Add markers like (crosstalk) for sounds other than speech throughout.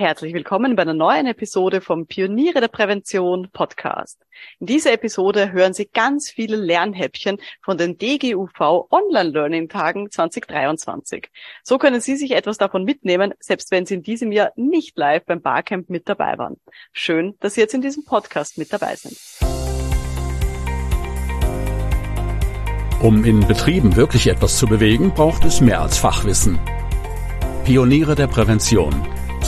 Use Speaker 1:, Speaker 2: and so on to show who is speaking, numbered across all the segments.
Speaker 1: Herzlich willkommen bei einer neuen Episode vom Pioniere der Prävention Podcast. In dieser Episode hören Sie ganz viele Lernhäppchen von den DGUV Online Learning Tagen 2023. So können Sie sich etwas davon mitnehmen, selbst wenn Sie in diesem Jahr nicht live beim Barcamp mit dabei waren. Schön, dass Sie jetzt in diesem Podcast mit dabei sind.
Speaker 2: Um in Betrieben wirklich etwas zu bewegen, braucht es mehr als Fachwissen. Pioniere der Prävention –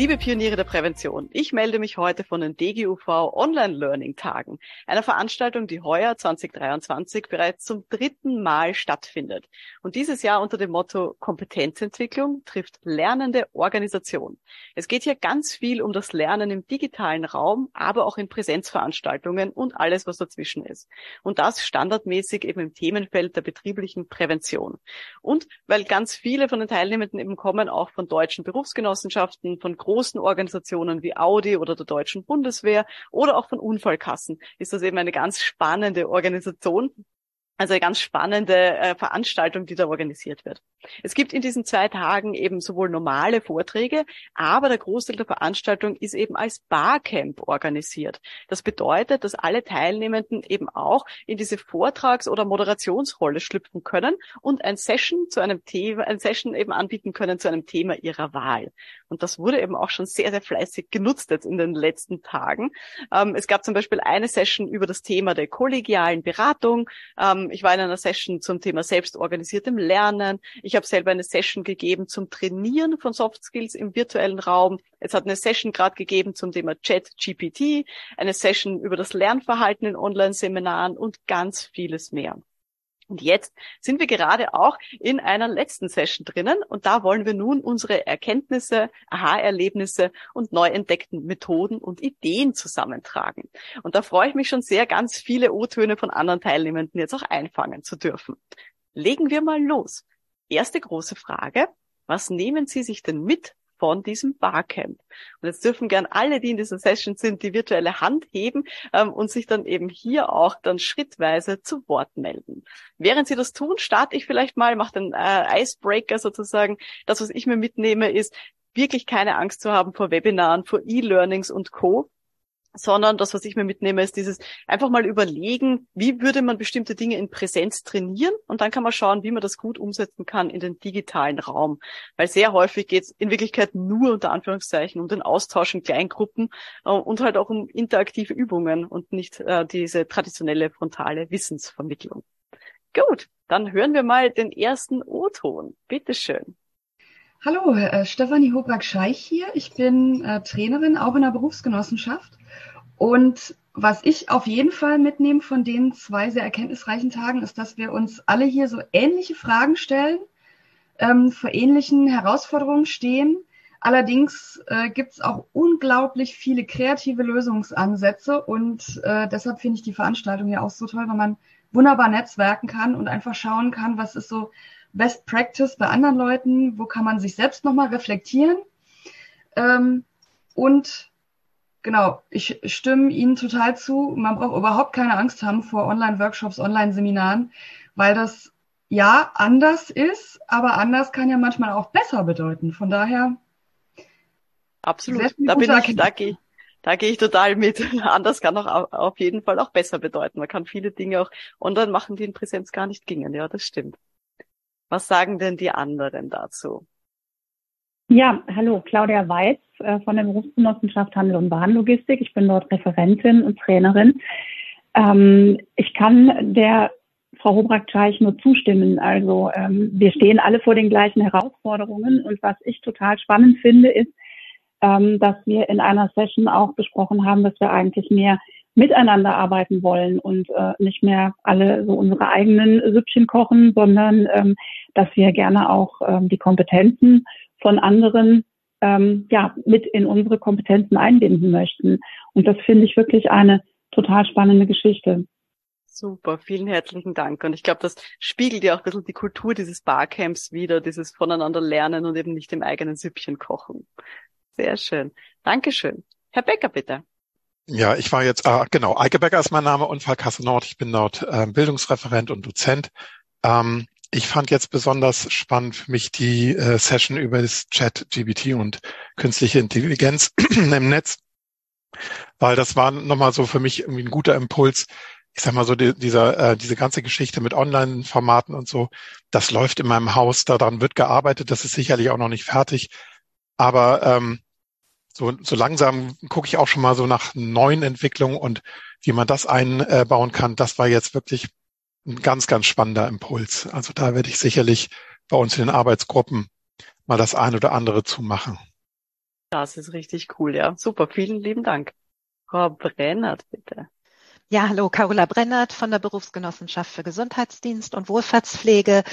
Speaker 1: Liebe Pioniere der Prävention, ich melde mich heute von den DGUV Online Learning Tagen, einer Veranstaltung, die heuer 2023 bereits zum dritten Mal stattfindet. Und dieses Jahr unter dem Motto Kompetenzentwicklung trifft lernende Organisation. Es geht hier ganz viel um das Lernen im digitalen Raum, aber auch in Präsenzveranstaltungen und alles, was dazwischen ist. Und das standardmäßig eben im Themenfeld der betrieblichen Prävention. Und weil ganz viele von den Teilnehmenden eben kommen, auch von deutschen Berufsgenossenschaften, von großen Organisationen wie Audi oder der Deutschen Bundeswehr oder auch von Unfallkassen. Ist das eben eine ganz spannende Organisation, also eine ganz spannende äh, Veranstaltung, die da organisiert wird. Es gibt in diesen zwei Tagen eben sowohl normale Vorträge, aber der Großteil der Veranstaltung ist eben als Barcamp organisiert. Das bedeutet, dass alle Teilnehmenden eben auch in diese Vortrags- oder Moderationsrolle schlüpfen können und ein Session zu einem Thema, ein Session eben anbieten können zu einem Thema ihrer Wahl. Und das wurde eben auch schon sehr, sehr fleißig genutzt jetzt in den letzten Tagen. Ähm, es gab zum Beispiel eine Session über das Thema der kollegialen Beratung. Ähm, ich war in einer Session zum Thema selbstorganisiertem Lernen. Ich habe selber eine Session gegeben zum Trainieren von Soft Skills im virtuellen Raum. Es hat eine Session gerade gegeben zum Thema Chat GPT, eine Session über das Lernverhalten in Online-Seminaren und ganz vieles mehr. Und jetzt sind wir gerade auch in einer letzten Session drinnen und da wollen wir nun unsere Erkenntnisse, Aha-Erlebnisse und neu entdeckten Methoden und Ideen zusammentragen. Und da freue ich mich schon sehr, ganz viele O-Töne von anderen Teilnehmenden jetzt auch einfangen zu dürfen. Legen wir mal los. Erste große Frage. Was nehmen Sie sich denn mit von diesem Barcamp. Und jetzt dürfen gern alle, die in dieser Session sind, die virtuelle Hand heben ähm, und sich dann eben hier auch dann schrittweise zu Wort melden. Während Sie das tun, starte ich vielleicht mal, mache den äh, Icebreaker sozusagen. Das, was ich mir mitnehme, ist wirklich keine Angst zu haben vor Webinaren, vor E-Learnings und Co sondern das, was ich mir mitnehme, ist dieses einfach mal überlegen, wie würde man bestimmte Dinge in Präsenz trainieren und dann kann man schauen, wie man das gut umsetzen kann in den digitalen Raum. Weil sehr häufig geht es in Wirklichkeit nur unter Anführungszeichen um den Austausch in Kleingruppen äh, und halt auch um interaktive Übungen und nicht äh, diese traditionelle frontale Wissensvermittlung. Gut, dann hören wir mal den ersten O-Ton. Bitteschön.
Speaker 3: Hallo, äh, Stefanie Hobrak-Scheich hier. Ich bin äh, Trainerin, auch in der Berufsgenossenschaft. Und was ich auf jeden Fall mitnehme von den zwei sehr erkenntnisreichen Tagen, ist, dass wir uns alle hier so ähnliche Fragen stellen, ähm, vor ähnlichen Herausforderungen stehen. Allerdings äh, gibt es auch unglaublich viele kreative Lösungsansätze und äh, deshalb finde ich die Veranstaltung ja auch so toll, weil man wunderbar netzwerken kann und einfach schauen kann, was ist so Best Practice bei anderen Leuten, wo kann man sich selbst nochmal reflektieren. Ähm, und Genau, ich stimme Ihnen total zu. Man braucht überhaupt keine Angst haben vor Online-Workshops, Online-Seminaren, weil das ja anders ist, aber anders kann ja manchmal auch besser bedeuten. Von daher.
Speaker 1: Absolut. Da bin ich, da gehe, da gehe ich total mit. (laughs) Anders kann auch auf jeden Fall auch besser bedeuten. Man kann viele Dinge auch online machen, die in Präsenz gar nicht gingen. Ja, das stimmt. Was sagen denn die anderen dazu?
Speaker 4: Ja, hallo, Claudia Weiz äh, von der Berufsgenossenschaft Handel und Bahnlogistik. Ich bin dort Referentin und Trainerin. Ähm, ich kann der Frau Hobrak-Teich nur zustimmen. Also ähm, wir stehen alle vor den gleichen Herausforderungen und was ich total spannend finde, ist, ähm, dass wir in einer Session auch besprochen haben, dass wir eigentlich mehr miteinander arbeiten wollen und äh, nicht mehr alle so unsere eigenen Süppchen kochen, sondern ähm, dass wir gerne auch ähm, die Kompetenzen von anderen ähm, ja, mit in unsere Kompetenzen einbinden möchten. Und das finde ich wirklich eine total spannende Geschichte.
Speaker 1: Super, vielen herzlichen Dank. Und ich glaube, das spiegelt ja auch ein bisschen die Kultur dieses Barcamps wieder, dieses voneinander lernen und eben nicht im eigenen Süppchen kochen. Sehr schön. Dankeschön. Herr Becker, bitte.
Speaker 5: Ja, ich war jetzt, ah, genau, Eike Becker ist mein Name, Unfallkasse Nord. Ich bin dort äh, Bildungsreferent und Dozent. Ähm, ich fand jetzt besonders spannend für mich die äh, Session über das Chat GBT und künstliche Intelligenz (clears throat) im Netz, weil das war nochmal so für mich irgendwie ein guter Impuls, ich sag mal so, die, dieser, äh, diese ganze Geschichte mit Online-Formaten und so, das läuft in meinem Haus, daran wird gearbeitet, das ist sicherlich auch noch nicht fertig. Aber ähm, so, so langsam gucke ich auch schon mal so nach neuen Entwicklungen und wie man das einbauen kann. Das war jetzt wirklich ein ganz, ganz spannender Impuls. Also da werde ich sicherlich bei uns in den Arbeitsgruppen mal das ein oder andere zu machen.
Speaker 1: Das ist richtig cool, ja. Super, vielen lieben Dank. Frau Brennert, bitte.
Speaker 6: Ja, hallo, Carola Brennert von der Berufsgenossenschaft für Gesundheitsdienst und Wohlfahrtspflege.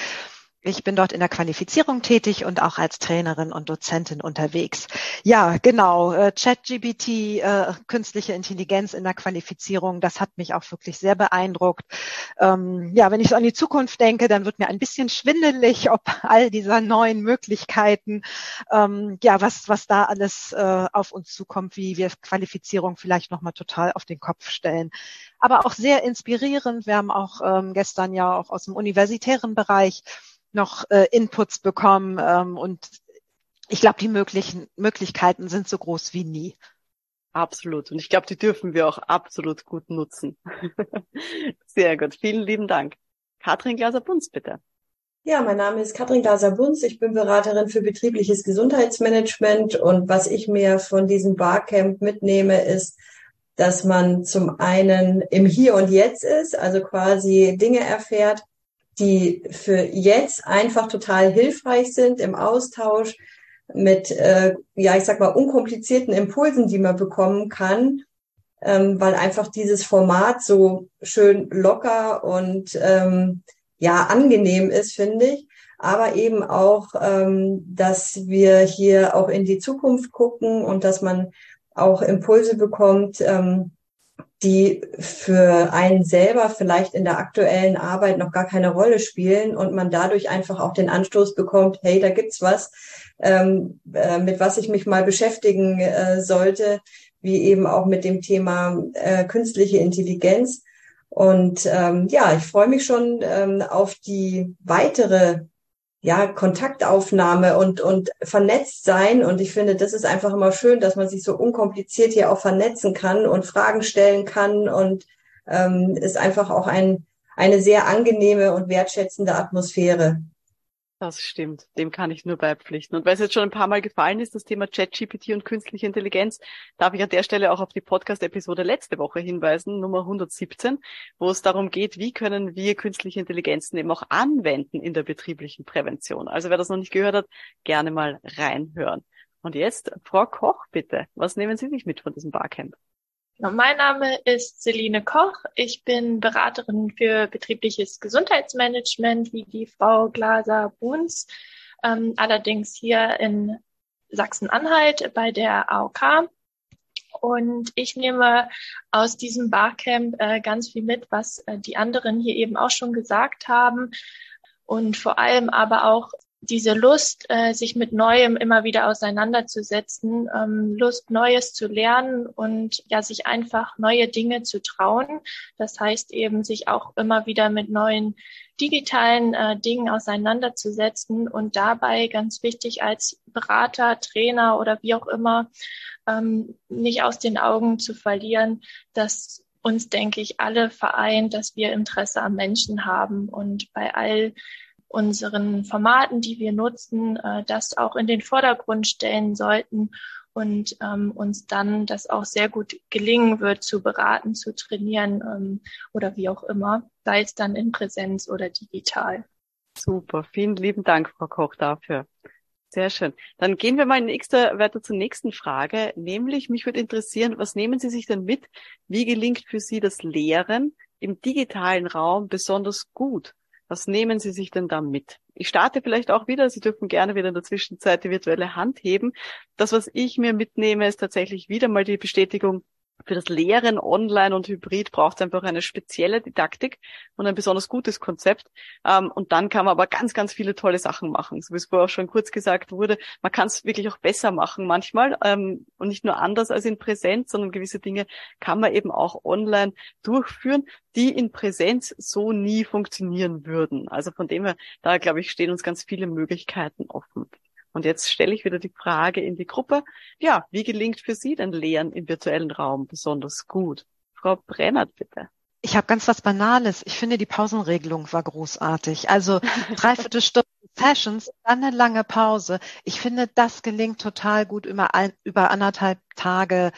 Speaker 6: Ich bin dort in der Qualifizierung tätig und auch als Trainerin und Dozentin unterwegs. Ja, genau. Äh, ChatGPT, äh, künstliche Intelligenz in der Qualifizierung, das hat mich auch wirklich sehr beeindruckt. Ähm, ja, wenn ich so an die Zukunft denke, dann wird mir ein bisschen schwindelig, ob (laughs) all dieser neuen Möglichkeiten, ähm, ja, was, was da alles äh, auf uns zukommt, wie wir Qualifizierung vielleicht nochmal total auf den Kopf stellen aber auch sehr inspirierend. Wir haben auch ähm, gestern ja auch aus dem universitären Bereich noch äh, Inputs bekommen ähm, und ich glaube, die möglichen Möglichkeiten sind so groß wie nie.
Speaker 1: Absolut. Und ich glaube, die dürfen wir auch absolut gut nutzen. (laughs) Sehr gut. Vielen lieben Dank. Katrin Glaser-Bunz, bitte.
Speaker 7: Ja, mein Name ist Katrin Glaser-Bunz. Ich bin Beraterin für betriebliches Gesundheitsmanagement. Und was ich mir von diesem Barcamp mitnehme, ist, dass man zum einen im Hier und Jetzt ist, also quasi Dinge erfährt, die für jetzt einfach total hilfreich sind im Austausch mit, äh, ja, ich sag mal, unkomplizierten Impulsen, die man bekommen kann, ähm, weil einfach dieses Format so schön locker und ähm, ja angenehm ist, finde ich. Aber eben auch, ähm, dass wir hier auch in die Zukunft gucken und dass man auch Impulse bekommt, ähm, die für einen selber vielleicht in der aktuellen Arbeit noch gar keine Rolle spielen und man dadurch einfach auch den Anstoß bekommt, hey, da gibt's was, ähm, äh, mit was ich mich mal beschäftigen äh, sollte, wie eben auch mit dem Thema äh, künstliche Intelligenz. Und ähm, ja, ich freue mich schon ähm, auf die weitere ja, Kontaktaufnahme und, und vernetzt sein. Und ich finde, das ist einfach immer schön, dass man sich so unkompliziert hier auch vernetzen kann und Fragen stellen kann und ähm, ist einfach auch ein, eine sehr angenehme und wertschätzende Atmosphäre.
Speaker 1: Das stimmt, dem kann ich nur beipflichten. Und weil es jetzt schon ein paar Mal gefallen ist, das Thema ChatGPT und künstliche Intelligenz, darf ich an der Stelle auch auf die Podcast-Episode letzte Woche hinweisen, Nummer 117, wo es darum geht, wie können wir künstliche Intelligenzen eben auch anwenden in der betrieblichen Prävention. Also wer das noch nicht gehört hat, gerne mal reinhören. Und jetzt, Frau Koch, bitte, was nehmen Sie sich mit von diesem Barcamp?
Speaker 8: Mein Name ist Celine Koch. Ich bin Beraterin für betriebliches Gesundheitsmanagement wie die Frau Glaser-Buns, ähm, allerdings hier in Sachsen-Anhalt bei der AOK. Und ich nehme aus diesem Barcamp äh, ganz viel mit, was äh, die anderen hier eben auch schon gesagt haben. Und vor allem aber auch diese Lust, äh, sich mit Neuem immer wieder auseinanderzusetzen, ähm, Lust, Neues zu lernen und ja, sich einfach neue Dinge zu trauen. Das heißt eben, sich auch immer wieder mit neuen digitalen äh, Dingen auseinanderzusetzen und dabei ganz wichtig als Berater, Trainer oder wie auch immer, ähm, nicht aus den Augen zu verlieren, dass uns, denke ich, alle vereint, dass wir Interesse am Menschen haben und bei all unseren Formaten, die wir nutzen, äh, das auch in den Vordergrund stellen sollten und ähm, uns dann das auch sehr gut gelingen wird, zu beraten, zu trainieren ähm, oder wie auch immer, sei es dann in Präsenz oder digital.
Speaker 1: Super, vielen lieben Dank, Frau Koch, dafür. Sehr schön. Dann gehen wir mal nächste, weiter zur nächsten Frage, nämlich mich würde interessieren, was nehmen Sie sich denn mit? Wie gelingt für Sie das Lehren im digitalen Raum besonders gut? Was nehmen Sie sich denn da mit? Ich starte vielleicht auch wieder. Sie dürfen gerne wieder in der Zwischenzeit die virtuelle Hand heben. Das, was ich mir mitnehme, ist tatsächlich wieder mal die Bestätigung, für das Lehren online und hybrid braucht es einfach eine spezielle Didaktik und ein besonders gutes Konzept. Ähm, und dann kann man aber ganz, ganz viele tolle Sachen machen. So wie es vorher auch schon kurz gesagt wurde, man kann es wirklich auch besser machen manchmal ähm, und nicht nur anders als in Präsenz, sondern gewisse Dinge kann man eben auch online durchführen, die in Präsenz so nie funktionieren würden. Also von dem her, da glaube ich, stehen uns ganz viele Möglichkeiten offen. Und jetzt stelle ich wieder die Frage in die Gruppe. Ja, wie gelingt für Sie denn Lehren im virtuellen Raum besonders gut? Frau Brennert, bitte.
Speaker 6: Ich habe ganz was Banales. Ich finde, die Pausenregelung war großartig. Also (laughs) dreiviertel Stunden Sessions, dann eine lange Pause. Ich finde, das gelingt total gut über, ein, über anderthalb Tage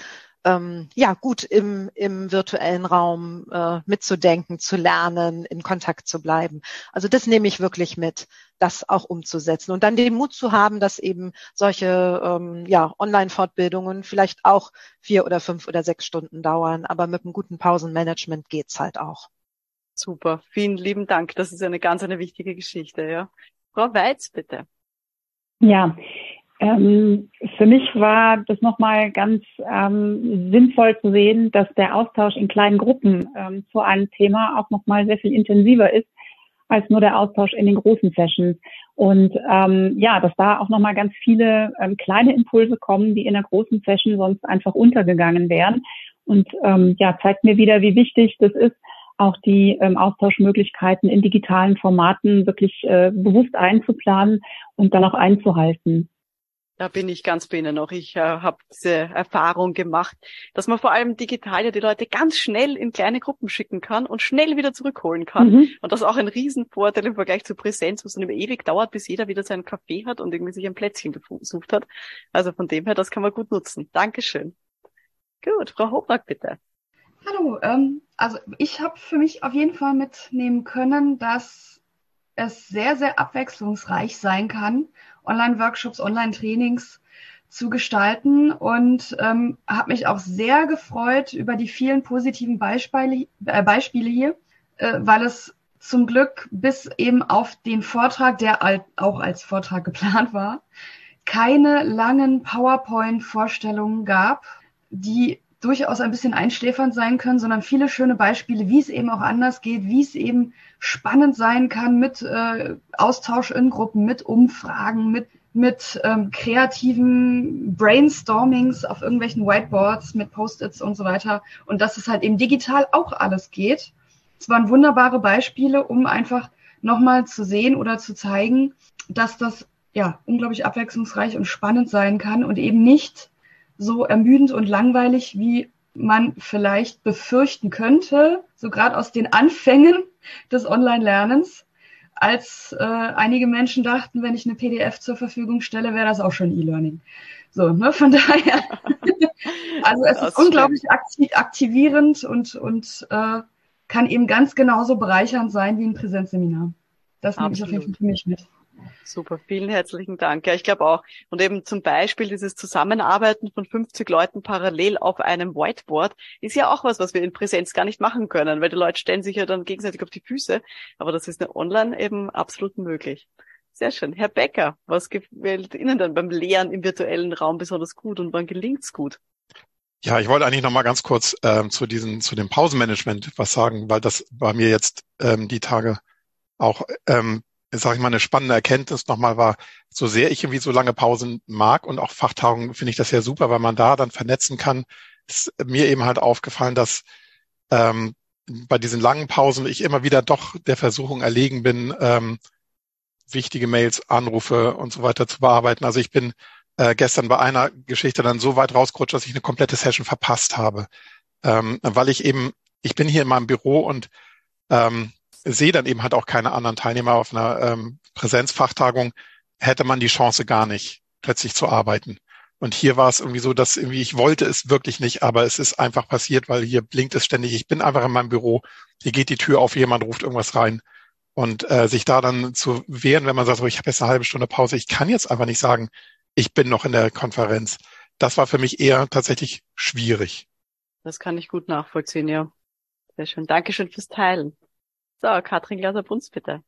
Speaker 6: ähm, ja gut im, im virtuellen Raum äh, mitzudenken, zu lernen, in Kontakt zu bleiben. Also das nehme ich wirklich mit, das auch umzusetzen und dann den Mut zu haben, dass eben solche ähm, ja, Online-Fortbildungen vielleicht auch vier oder fünf oder sechs Stunden dauern, aber mit einem guten Pausenmanagement geht's halt auch.
Speaker 1: Super, vielen lieben Dank. Das ist eine ganz eine wichtige Geschichte, ja. Frau Weiz, bitte.
Speaker 4: Ja, ähm, für mich war das nochmal ganz ähm, sinnvoll zu sehen, dass der Austausch in kleinen Gruppen ähm, zu einem Thema auch nochmal sehr viel intensiver ist als nur der Austausch in den großen Sessions. Und ähm, ja, dass da auch nochmal ganz viele ähm, kleine Impulse kommen, die in der großen Session sonst einfach untergegangen wären. Und ähm, ja, zeigt mir wieder, wie wichtig das ist, auch die ähm, Austauschmöglichkeiten in digitalen Formaten wirklich äh, bewusst einzuplanen und dann auch einzuhalten.
Speaker 1: Da bin ich ganz bei Ihnen noch. Ich äh, habe diese Erfahrung gemacht, dass man vor allem digital ja die Leute ganz schnell in kleine Gruppen schicken kann und schnell wieder zurückholen kann. Mhm. Und das ist auch ein Riesenvorteil im Vergleich zu Präsenz, wo es dann immer ewig dauert, bis jeder wieder seinen Kaffee hat und irgendwie sich ein Plätzchen gesucht hat. Also von dem her, das kann man gut nutzen. Dankeschön. Gut, Frau Hofnack, bitte.
Speaker 3: Hallo, ähm, also ich habe für mich auf jeden Fall mitnehmen können, dass es sehr, sehr abwechslungsreich sein kann Online-Workshops, Online-Trainings zu gestalten und ähm, habe mich auch sehr gefreut über die vielen positiven Beispiele, äh, Beispiele hier, äh, weil es zum Glück bis eben auf den Vortrag, der auch als Vortrag geplant war, keine langen PowerPoint-Vorstellungen gab, die durchaus ein bisschen einschläfernd sein können, sondern viele schöne Beispiele, wie es eben auch anders geht, wie es eben spannend sein kann mit äh, Austausch in Gruppen, mit Umfragen, mit mit ähm, kreativen Brainstormings auf irgendwelchen Whiteboards mit Post-its und so weiter. Und dass es halt eben digital auch alles geht. Es waren wunderbare Beispiele, um einfach nochmal zu sehen oder zu zeigen, dass das ja unglaublich abwechslungsreich und spannend sein kann und eben nicht so ermüdend und langweilig, wie man vielleicht befürchten könnte, so gerade aus den Anfängen des Online-Lernens, als äh, einige Menschen dachten, wenn ich eine PDF zur Verfügung stelle, wäre das auch schon E-Learning. So, ne, von (laughs) daher. also es das ist unglaublich aktiv, aktivierend und, und äh, kann eben ganz genauso bereichernd sein wie ein Präsenzseminar. Das nehme ich auf jeden Fall für mich mit.
Speaker 1: Super, vielen herzlichen Dank. Ja, ich glaube auch. Und eben zum Beispiel dieses Zusammenarbeiten von 50 Leuten parallel auf einem Whiteboard ist ja auch was, was wir in Präsenz gar nicht machen können, weil die Leute stellen sich ja dann gegenseitig auf die Füße. Aber das ist online eben absolut möglich. Sehr schön. Herr Becker, was gefällt Ihnen dann beim Lehren im virtuellen Raum besonders gut und wann gelingt's gut?
Speaker 5: Ja, ich wollte eigentlich noch mal ganz kurz ähm, zu diesem, zu dem Pausenmanagement was sagen, weil das bei mir jetzt ähm, die Tage auch ähm, sage ich mal, eine spannende Erkenntnis nochmal war, so sehr ich irgendwie so lange Pausen mag und auch Fachtagungen finde ich das ja super, weil man da dann vernetzen kann, ist mir eben halt aufgefallen, dass ähm, bei diesen langen Pausen ich immer wieder doch der Versuchung erlegen bin, ähm, wichtige Mails, Anrufe und so weiter zu bearbeiten. Also ich bin äh, gestern bei einer Geschichte dann so weit rausgerutscht, dass ich eine komplette Session verpasst habe, ähm, weil ich eben, ich bin hier in meinem Büro und ähm, sehe dann eben halt auch keine anderen Teilnehmer auf einer ähm, Präsenzfachtagung, hätte man die Chance gar nicht, plötzlich zu arbeiten. Und hier war es irgendwie so, dass irgendwie ich wollte es wirklich nicht, aber es ist einfach passiert, weil hier blinkt es ständig. Ich bin einfach in meinem Büro, hier geht die Tür auf, jemand ruft irgendwas rein. Und äh, sich da dann zu wehren, wenn man sagt, so, ich habe jetzt eine halbe Stunde Pause, ich kann jetzt einfach nicht sagen, ich bin noch in der Konferenz. Das war für mich eher tatsächlich schwierig.
Speaker 1: Das kann ich gut nachvollziehen, ja. Sehr schön. Dankeschön fürs Teilen. So, Katrin Glaser-Bruns, bitte.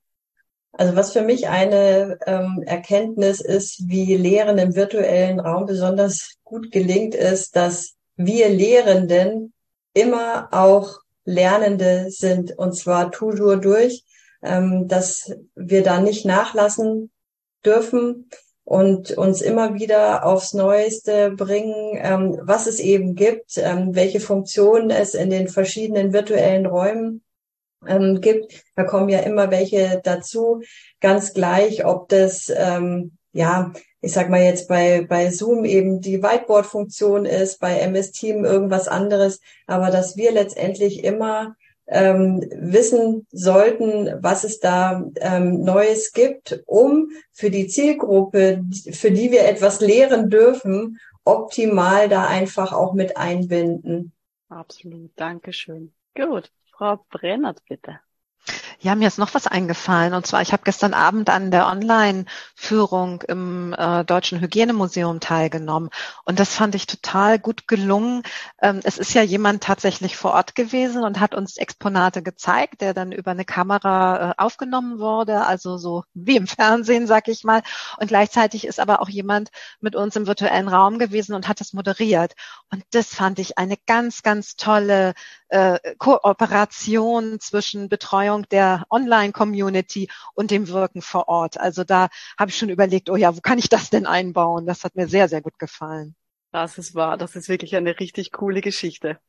Speaker 7: Also was für mich eine ähm, Erkenntnis ist, wie Lehren im virtuellen Raum besonders gut gelingt, ist, dass wir Lehrenden immer auch Lernende sind und zwar toujours durch, ähm, dass wir da nicht nachlassen dürfen und uns immer wieder aufs Neueste bringen, ähm, was es eben gibt, ähm, welche Funktionen es in den verschiedenen virtuellen Räumen ähm, gibt. Da kommen ja immer welche dazu, ganz gleich, ob das ähm, ja, ich sag mal jetzt bei, bei Zoom eben die Whiteboard-Funktion ist, bei MS Team irgendwas anderes, aber dass wir letztendlich immer ähm, wissen sollten, was es da ähm, Neues gibt, um für die Zielgruppe, für die wir etwas lehren dürfen, optimal da einfach auch mit einbinden.
Speaker 1: Absolut, Dankeschön. Gut, fra Brenat, bitte.
Speaker 6: Ja, mir ist noch was eingefallen. Und zwar, ich habe gestern Abend an der Online-Führung im äh, Deutschen Hygienemuseum teilgenommen. Und das fand ich total gut gelungen. Ähm, es ist ja jemand tatsächlich vor Ort gewesen und hat uns Exponate gezeigt, der dann über eine Kamera äh, aufgenommen wurde, also so wie im Fernsehen, sag ich mal. Und gleichzeitig ist aber auch jemand mit uns im virtuellen Raum gewesen und hat das moderiert. Und das fand ich eine ganz, ganz tolle äh, Kooperation zwischen Betreuung der Online-Community und dem Wirken vor Ort. Also da habe ich schon überlegt, oh ja, wo kann ich das denn einbauen? Das hat mir sehr, sehr gut gefallen.
Speaker 1: Das ist wahr. Das ist wirklich eine richtig coole Geschichte.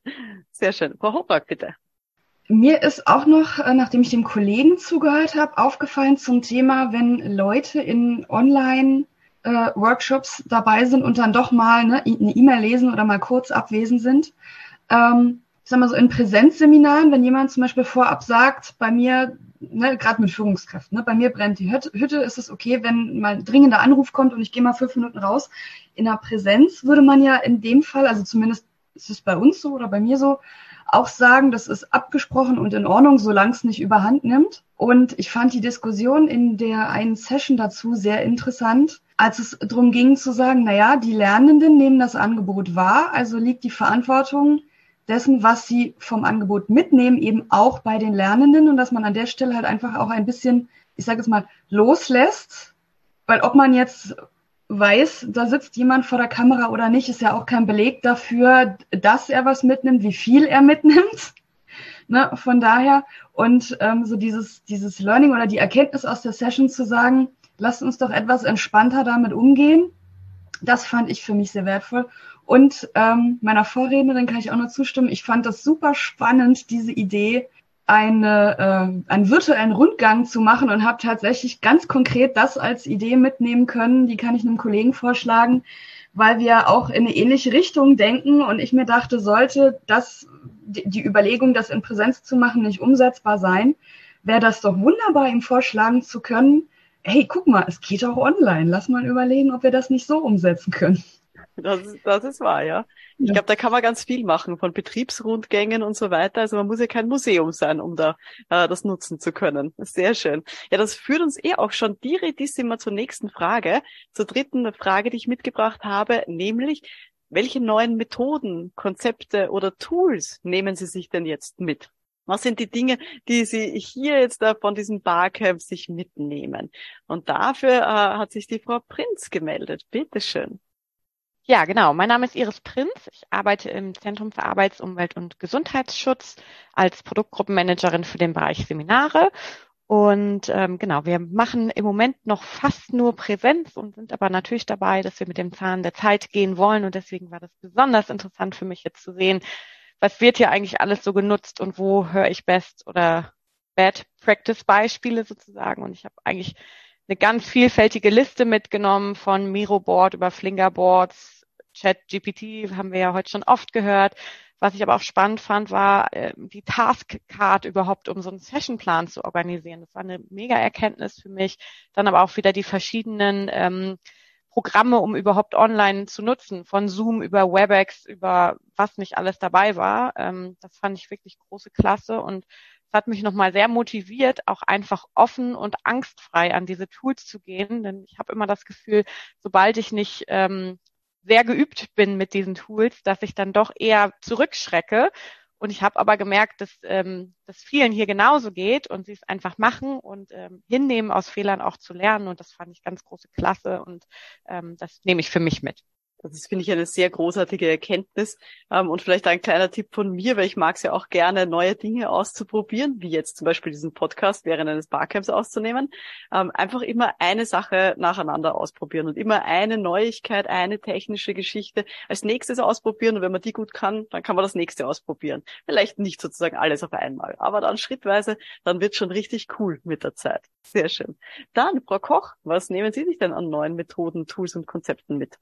Speaker 1: Sehr schön. Frau Hochberg, bitte.
Speaker 3: Mir ist auch noch, äh, nachdem ich dem Kollegen zugehört habe, aufgefallen zum Thema, wenn Leute in Online äh, Workshops dabei sind und dann doch mal ne, eine E-Mail lesen oder mal kurz abwesend sind. Ähm, ich sag mal so in Präsenzseminaren, wenn jemand zum Beispiel vorab sagt, bei mir, ne, gerade mit Führungskräften, ne, bei mir brennt die Hütte, ist es okay, wenn mal ein dringender Anruf kommt und ich gehe mal fünf Minuten raus. In der Präsenz würde man ja in dem Fall, also zumindest ist es bei uns so oder bei mir so, auch sagen, das ist abgesprochen und in Ordnung, solange es nicht überhand nimmt. Und ich fand die Diskussion in der einen Session dazu sehr interessant, als es darum ging zu sagen, na ja, die Lernenden nehmen das Angebot wahr, also liegt die Verantwortung dessen, was sie vom Angebot mitnehmen, eben auch bei den Lernenden und dass man an der Stelle halt einfach auch ein bisschen, ich sage es mal, loslässt, weil ob man jetzt weiß, da sitzt jemand vor der Kamera oder nicht, ist ja auch kein Beleg dafür, dass er was mitnimmt, wie viel er mitnimmt. (laughs) Ne, von daher und ähm, so dieses, dieses Learning oder die Erkenntnis aus der Session zu sagen, lasst uns doch etwas entspannter damit umgehen, das fand ich für mich sehr wertvoll. Und ähm, meiner Vorrednerin kann ich auch nur zustimmen. Ich fand das super spannend, diese Idee, eine, äh, einen virtuellen Rundgang zu machen und habe tatsächlich ganz konkret das als Idee mitnehmen können. Die kann ich einem Kollegen vorschlagen, weil wir auch in eine ähnliche Richtung denken. Und ich mir dachte, sollte das die Überlegung, das in Präsenz zu machen, nicht umsetzbar sein, wäre das doch wunderbar, ihm vorschlagen zu können, hey, guck mal, es geht auch online. Lass mal überlegen, ob wir das nicht so umsetzen können.
Speaker 1: Das, das ist wahr, ja. Ich ja. glaube, da kann man ganz viel machen, von Betriebsrundgängen und so weiter. Also man muss ja kein Museum sein, um da äh, das nutzen zu können. Sehr schön. Ja, das führt uns eh auch schon direktissima zur nächsten Frage, zur dritten Frage, die ich mitgebracht habe, nämlich, welche neuen Methoden, Konzepte oder Tools nehmen Sie sich denn jetzt mit? Was sind die Dinge, die Sie hier jetzt da von diesem Barcamp sich mitnehmen? Und dafür äh, hat sich die Frau Prinz gemeldet. Bitteschön.
Speaker 9: Ja, genau. Mein Name ist Iris Prinz. Ich arbeite im Zentrum für Arbeits-, Umwelt- und Gesundheitsschutz als Produktgruppenmanagerin für den Bereich Seminare. Und ähm, genau, wir machen im Moment noch fast nur Präsenz und sind aber natürlich dabei, dass wir mit dem Zahn der Zeit gehen wollen. Und deswegen war das besonders interessant für mich jetzt zu sehen, was wird hier eigentlich alles so genutzt und wo höre ich Best oder Bad Practice Beispiele sozusagen. Und ich habe eigentlich eine ganz vielfältige Liste mitgenommen von Miroboard über Flingerboards, ChatGPT haben wir ja heute schon oft gehört. Was ich aber auch spannend fand, war äh, die Taskcard überhaupt, um so einen Sessionplan zu organisieren. Das war eine mega Erkenntnis für mich. Dann aber auch wieder die verschiedenen ähm, Programme, um überhaupt online zu nutzen, von Zoom über WebEx, über was nicht alles dabei war. Ähm, das fand ich wirklich große Klasse und es hat mich nochmal sehr motiviert, auch einfach offen und angstfrei an diese Tools zu gehen. Denn ich habe immer das Gefühl, sobald ich nicht ähm, sehr geübt bin mit diesen Tools, dass ich dann doch eher zurückschrecke. Und ich habe aber gemerkt, dass ähm, das vielen hier genauso geht und sie es einfach machen und ähm, hinnehmen, aus Fehlern auch zu lernen. Und das fand ich ganz große Klasse und ähm, das nehme ich für mich mit.
Speaker 1: Das finde ich eine sehr großartige Erkenntnis. Ähm, und vielleicht ein kleiner Tipp von mir, weil ich mag es ja auch gerne, neue Dinge auszuprobieren, wie jetzt zum Beispiel diesen Podcast während eines Barcamps auszunehmen. Ähm, einfach immer eine Sache nacheinander ausprobieren und immer eine Neuigkeit, eine technische Geschichte als nächstes ausprobieren. Und wenn man die gut kann, dann kann man das nächste ausprobieren. Vielleicht nicht sozusagen alles auf einmal, aber dann schrittweise, dann wird schon richtig cool mit der Zeit. Sehr schön. Dann, Frau Koch, was nehmen Sie sich denn an neuen Methoden, Tools und Konzepten mit?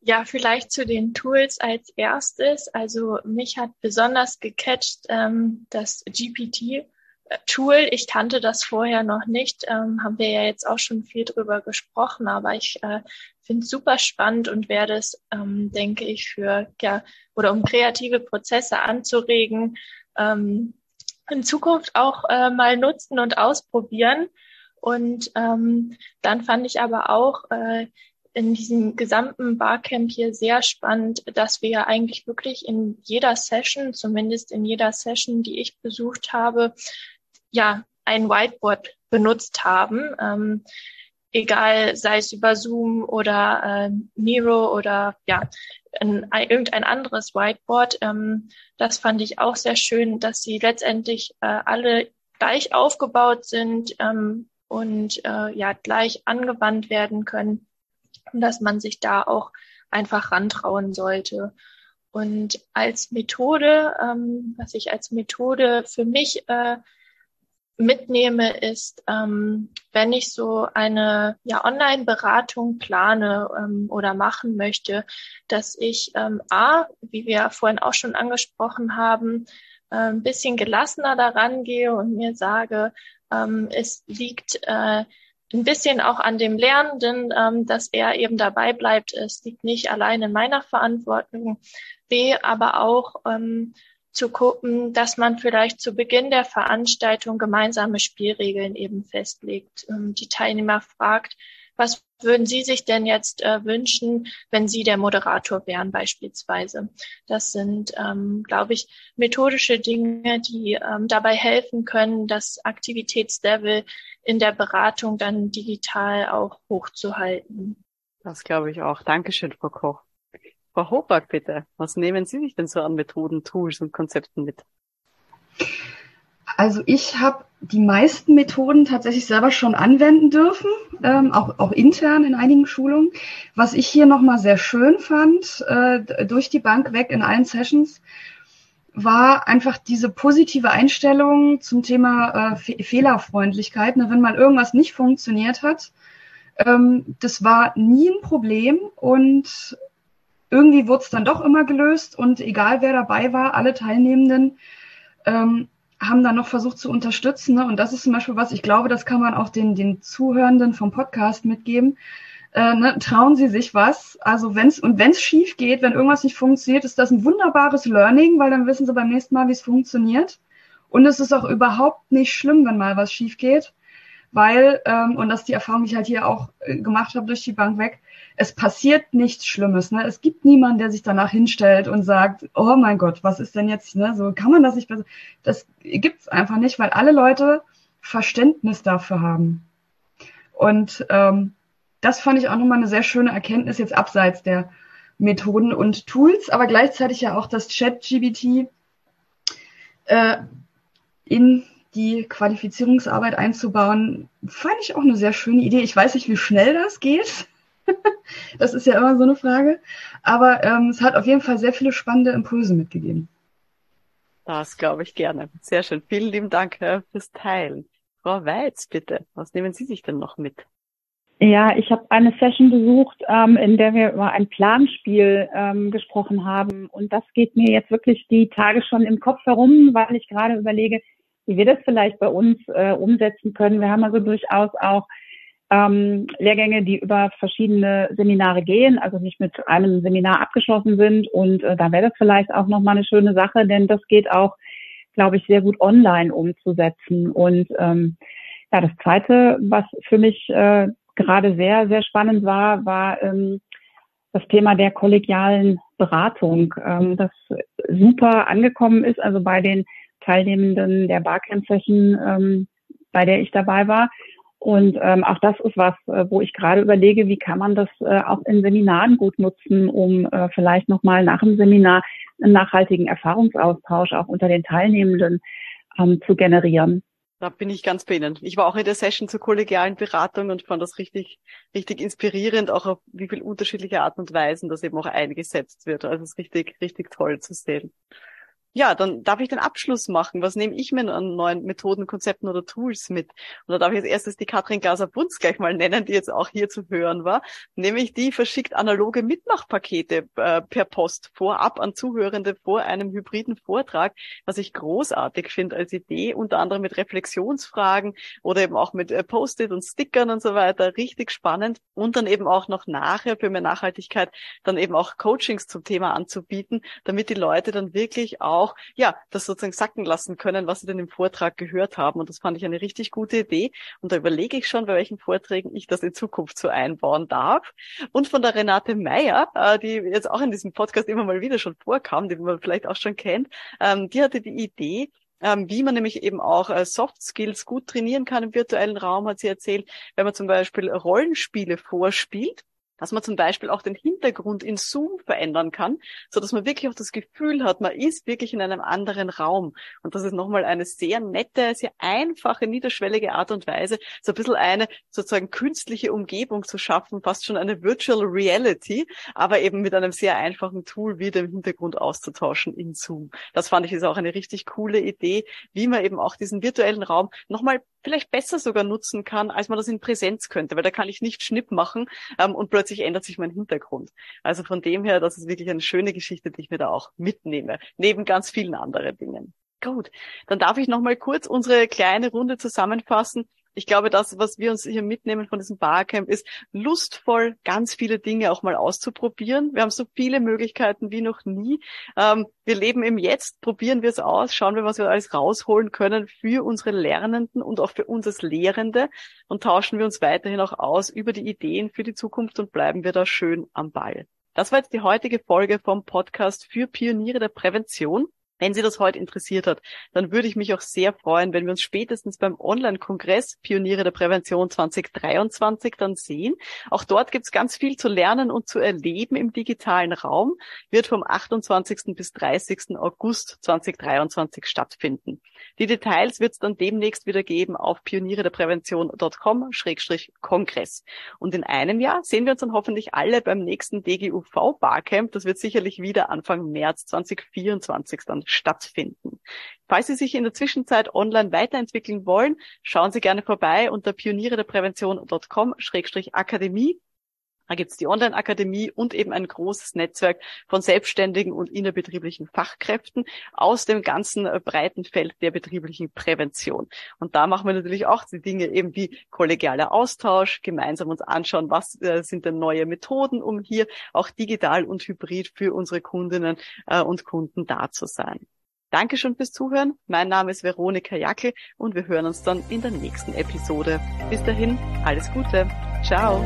Speaker 8: Ja, vielleicht zu den Tools als erstes. Also mich hat besonders gecatcht ähm, das GPT-Tool. Ich kannte das vorher noch nicht, ähm, haben wir ja jetzt auch schon viel drüber gesprochen, aber ich äh, finde es super spannend und werde es, ähm, denke ich, für ja oder um kreative Prozesse anzuregen, ähm, in Zukunft auch äh, mal nutzen und ausprobieren. Und ähm, dann fand ich aber auch äh, in diesem gesamten Barcamp hier sehr spannend, dass wir eigentlich wirklich in jeder Session, zumindest in jeder Session, die ich besucht habe, ja, ein Whiteboard benutzt haben. Ähm, egal, sei es über Zoom oder äh, Miro oder ja, ein, ein, irgendein anderes Whiteboard. Ähm, das fand ich auch sehr schön, dass sie letztendlich äh, alle gleich aufgebaut sind ähm, und äh, ja gleich angewandt werden können und dass man sich da auch einfach rantrauen sollte. Und als Methode, ähm, was ich als Methode für mich äh, mitnehme, ist, ähm, wenn ich so eine ja, Online-Beratung plane ähm, oder machen möchte, dass ich ähm, A, wie wir vorhin auch schon angesprochen haben, äh, ein bisschen gelassener daran gehe und mir sage, ähm, es liegt äh, ein bisschen auch an dem Lernenden, ähm, dass er eben dabei bleibt. Es liegt nicht allein in meiner Verantwortung. B, aber auch ähm, zu gucken, dass man vielleicht zu Beginn der Veranstaltung gemeinsame Spielregeln eben festlegt. Ähm, die Teilnehmer fragt, was würden Sie sich denn jetzt äh, wünschen, wenn Sie der Moderator wären beispielsweise? Das sind, ähm, glaube ich, methodische Dinge, die ähm, dabei helfen können, das Aktivitätslevel in der Beratung dann digital auch hochzuhalten.
Speaker 1: Das glaube ich auch. Dankeschön, Frau Koch. Frau Hochberg, bitte. Was nehmen Sie sich denn so an Methoden, Tools und Konzepten mit?
Speaker 3: Also ich habe die meisten Methoden tatsächlich selber schon anwenden dürfen, ähm, auch, auch intern in einigen Schulungen. Was ich hier nochmal sehr schön fand, äh, durch die Bank weg in allen Sessions, war einfach diese positive Einstellung zum Thema äh, Fe Fehlerfreundlichkeit. Ne, wenn mal irgendwas nicht funktioniert hat, ähm, das war nie ein Problem und irgendwie wurde es dann doch immer gelöst und egal wer dabei war, alle Teilnehmenden ähm, haben dann noch versucht zu unterstützen. Ne? Und das ist zum Beispiel was, ich glaube, das kann man auch den, den Zuhörenden vom Podcast mitgeben. Äh, ne? Trauen Sie sich was. Also wenn's und wenn es schief geht, wenn irgendwas nicht funktioniert, ist das ein wunderbares Learning, weil dann wissen Sie beim nächsten Mal, wie es funktioniert. Und es ist auch überhaupt nicht schlimm, wenn mal was schief geht, weil, ähm, und das ist die Erfahrung, die ich halt hier auch äh, gemacht habe durch die Bank weg, es passiert nichts Schlimmes. Ne? Es gibt niemanden, der sich danach hinstellt und sagt, oh mein Gott, was ist denn jetzt, ne? So kann man das nicht besser. Das gibt's einfach nicht, weil alle Leute Verständnis dafür haben. Und ähm, das fand ich auch nochmal eine sehr schöne Erkenntnis jetzt abseits der Methoden und Tools, aber gleichzeitig ja auch das Chat-GBT äh, in die Qualifizierungsarbeit einzubauen, fand ich auch eine sehr schöne Idee. Ich weiß nicht, wie schnell das geht. (laughs) das ist ja immer so eine Frage. Aber ähm, es hat auf jeden Fall sehr viele spannende Impulse mitgegeben.
Speaker 1: Das glaube ich gerne. Sehr schön. Vielen lieben Dank fürs Teilen. Frau Weiz, bitte, was nehmen Sie sich denn noch mit?
Speaker 4: Ja, ich habe eine Session besucht, ähm, in der wir über ein Planspiel ähm, gesprochen haben. Und das geht mir jetzt wirklich die Tage schon im Kopf herum, weil ich gerade überlege, wie wir das vielleicht bei uns äh, umsetzen können. Wir haben also durchaus auch ähm, Lehrgänge, die über verschiedene Seminare gehen, also nicht mit einem Seminar abgeschlossen sind. Und äh, da wäre das vielleicht auch nochmal eine schöne Sache, denn das geht auch, glaube ich, sehr gut online umzusetzen. Und ähm, ja, das Zweite, was für mich äh, gerade sehr, sehr spannend war, war ähm, das Thema der kollegialen Beratung, ähm, das super angekommen ist, also bei den Teilnehmenden der Barcamp-Session, ähm, bei der ich dabei war Und ähm, auch das ist was, äh, wo ich gerade überlege, wie kann man das äh, auch in Seminaren gut nutzen, um äh, vielleicht nochmal nach dem Seminar einen nachhaltigen Erfahrungsaustausch auch unter den Teilnehmenden ähm, zu generieren.
Speaker 1: Da bin ich ganz bei Ihnen. Ich war auch in der Session zur kollegialen Beratung und fand das richtig, richtig inspirierend, auch auf wie viel unterschiedliche Art und Weisen das eben auch eingesetzt wird. Also es ist richtig, richtig toll zu sehen. Ja, dann darf ich den Abschluss machen. Was nehme ich mir an neuen Methoden, Konzepten oder Tools mit? Und da darf ich als erstes die Katrin Glaser-Bunz gleich mal nennen, die jetzt auch hier zu hören war. Nämlich die verschickt analoge Mitmachpakete äh, per Post vorab an Zuhörende vor einem hybriden Vortrag, was ich großartig finde als Idee, unter anderem mit Reflexionsfragen oder eben auch mit äh, Post-it und Stickern und so weiter. Richtig spannend. Und dann eben auch noch nachher für mehr Nachhaltigkeit dann eben auch Coachings zum Thema anzubieten, damit die Leute dann wirklich auch auch, ja, das sozusagen sacken lassen können, was sie denn im Vortrag gehört haben. Und das fand ich eine richtig gute Idee. Und da überlege ich schon, bei welchen Vorträgen ich das in Zukunft so einbauen darf. Und von der Renate Meyer, äh, die jetzt auch in diesem Podcast immer mal wieder schon vorkam, die man vielleicht auch schon kennt, ähm, die hatte die Idee, ähm, wie man nämlich eben auch äh, Soft Skills gut trainieren kann im virtuellen Raum, hat sie erzählt, wenn man zum Beispiel Rollenspiele vorspielt dass man zum Beispiel auch den Hintergrund in Zoom verändern kann, so dass man wirklich auch das Gefühl hat, man ist wirklich in einem anderen Raum. Und das ist nochmal eine sehr nette, sehr einfache, niederschwellige Art und Weise, so ein bisschen eine sozusagen künstliche Umgebung zu schaffen, fast schon eine Virtual Reality, aber eben mit einem sehr einfachen Tool wie dem Hintergrund auszutauschen in Zoom. Das fand ich ist auch eine richtig coole Idee, wie man eben auch diesen virtuellen Raum nochmal vielleicht besser sogar nutzen kann, als man das in Präsenz könnte, weil da kann ich nicht Schnipp machen ähm, und plötzlich ändert sich mein Hintergrund. Also von dem her, das ist wirklich eine schöne Geschichte, die ich mir da auch mitnehme, neben ganz vielen anderen Dingen. Gut, dann darf ich noch mal kurz unsere kleine Runde zusammenfassen ich glaube, das, was wir uns hier mitnehmen von diesem Barcamp, ist lustvoll, ganz viele Dinge auch mal auszuprobieren. Wir haben so viele Möglichkeiten wie noch nie. Ähm, wir leben im Jetzt, probieren wir es aus, schauen wir, was wir alles rausholen können für unsere Lernenden und auch für uns als Lehrende und tauschen wir uns weiterhin auch aus über die Ideen für die Zukunft und bleiben wir da schön am Ball. Das war jetzt die heutige Folge vom Podcast für Pioniere der Prävention. Wenn Sie das heute interessiert hat, dann würde ich mich auch sehr freuen, wenn wir uns spätestens beim Online-Kongress Pioniere der Prävention 2023 dann sehen. Auch dort gibt es ganz viel zu lernen und zu erleben im digitalen Raum, wird vom 28. bis 30. August 2023 stattfinden. Die Details wird es dann demnächst wieder geben auf pionierederprävention.com-kongress. Und in einem Jahr sehen wir uns dann hoffentlich alle beim nächsten DGUV Barcamp. Das wird sicherlich wieder Anfang März 2024 dann stattfinden. Falls Sie sich in der Zwischenzeit online weiterentwickeln wollen, schauen Sie gerne vorbei unter pionierederprävention.com-akademie. Da gibt's die Online-Akademie und eben ein großes Netzwerk von selbstständigen und innerbetrieblichen Fachkräften aus dem ganzen äh, breiten Feld der betrieblichen Prävention. Und da machen wir natürlich auch die Dinge eben wie kollegialer Austausch, gemeinsam uns anschauen, was äh, sind denn neue Methoden, um hier auch digital und hybrid für unsere Kundinnen äh, und Kunden da zu sein. Dankeschön fürs Zuhören. Mein Name ist Veronika Jackel und wir hören uns dann in der nächsten Episode. Bis dahin, alles Gute. Ciao.